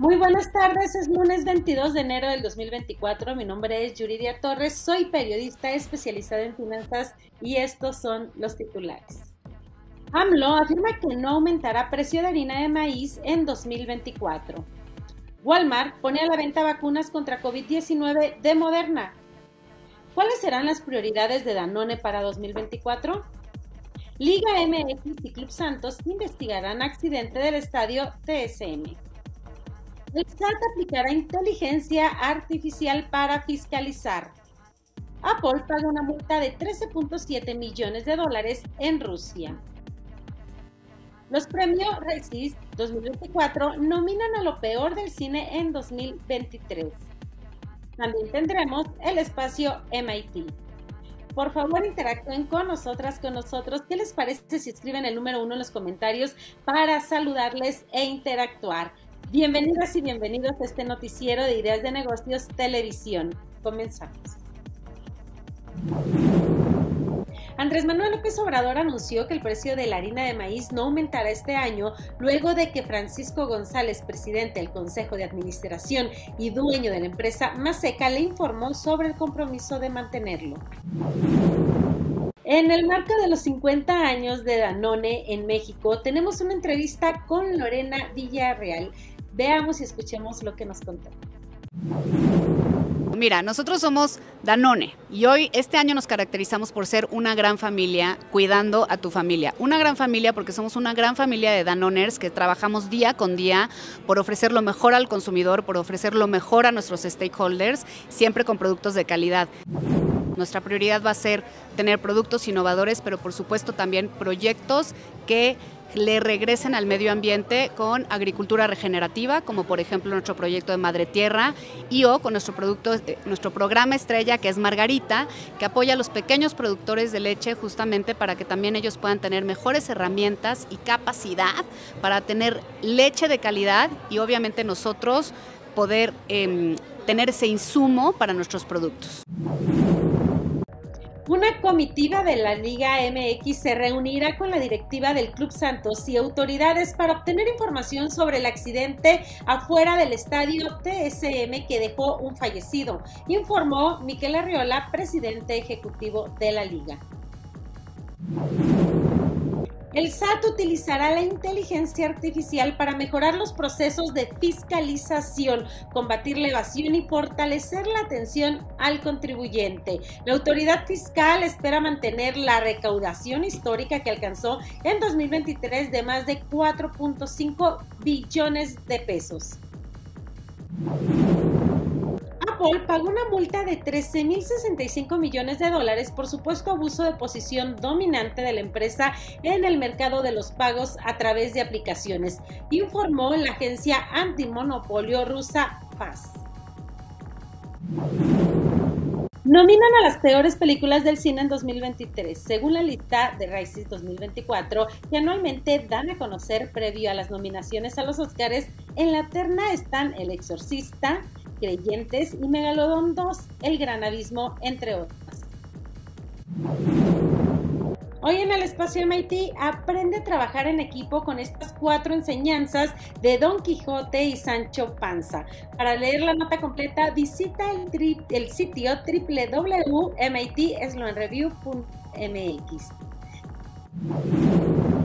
Muy buenas tardes, es lunes 22 de enero del 2024. Mi nombre es Yuridia Torres, soy periodista especializada en finanzas y estos son los titulares. AMLO afirma que no aumentará precio de harina de maíz en 2024. Walmart pone a la venta vacunas contra COVID-19 de Moderna. ¿Cuáles serán las prioridades de Danone para 2024? Liga MX y Club Santos investigarán accidente del estadio TSM. El SAT aplicará inteligencia artificial para fiscalizar. Apple paga una multa de 13.7 millones de dólares en Rusia. Los premios Resist 2024 nominan a lo peor del cine en 2023. También tendremos el espacio MIT. Por favor, interactúen con nosotras, con nosotros. ¿Qué les parece si escriben el número uno en los comentarios para saludarles e interactuar? Bienvenidas y bienvenidos a este noticiero de ideas de negocios televisión. Comenzamos. Andrés Manuel López Obrador anunció que el precio de la harina de maíz no aumentará este año luego de que Francisco González, presidente del Consejo de Administración y dueño de la empresa Maseca, le informó sobre el compromiso de mantenerlo. En el marco de los 50 años de Danone en México, tenemos una entrevista con Lorena Villarreal, Veamos y escuchemos lo que nos contó. Mira, nosotros somos Danone y hoy, este año nos caracterizamos por ser una gran familia cuidando a tu familia. Una gran familia porque somos una gran familia de Danoners que trabajamos día con día por ofrecer lo mejor al consumidor, por ofrecer lo mejor a nuestros stakeholders, siempre con productos de calidad. Nuestra prioridad va a ser tener productos innovadores, pero por supuesto también proyectos que le regresen al medio ambiente con agricultura regenerativa, como por ejemplo nuestro proyecto de Madre Tierra, y o con nuestro, producto, eh, nuestro programa estrella que es Margarita, que apoya a los pequeños productores de leche justamente para que también ellos puedan tener mejores herramientas y capacidad para tener leche de calidad y obviamente nosotros poder em, tener ese insumo para nuestros productos. Una comitiva de la Liga MX se reunirá con la directiva del Club Santos y autoridades para obtener información sobre el accidente afuera del estadio TSM que dejó un fallecido, informó Miquel Arriola, presidente ejecutivo de la liga. El SAT utilizará la inteligencia artificial para mejorar los procesos de fiscalización, combatir la evasión y fortalecer la atención al contribuyente. La autoridad fiscal espera mantener la recaudación histórica que alcanzó en 2023 de más de 4.5 billones de pesos. Pagó una multa de 13.065 millones de dólares por supuesto abuso de posición dominante de la empresa en el mercado de los pagos a través de aplicaciones, informó la agencia antimonopolio rusa FAS. Nominan a las peores películas del cine en 2023, según la lista de Rises 2024, que anualmente dan a conocer previo a las nominaciones a los Oscars. En la terna están El Exorcista, Creyentes y Megalodon 2, El Gran Abismo, entre otras. Hoy en el espacio MIT aprende a trabajar en equipo con estas cuatro enseñanzas de Don Quijote y Sancho Panza. Para leer la nota completa, visita el, sitio www.mitsloanreview.mx.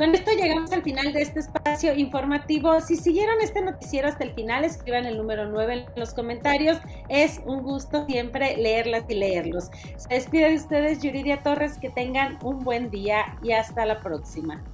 Con esto llegamos al final de este espacio informativo. Si siguieron este noticiero hasta el final, escriban el número 9 en los comentarios. Es un gusto siempre leerlas y leerlos. Se despide de ustedes Yuridia Torres. Que tengan un buen día y hasta la próxima.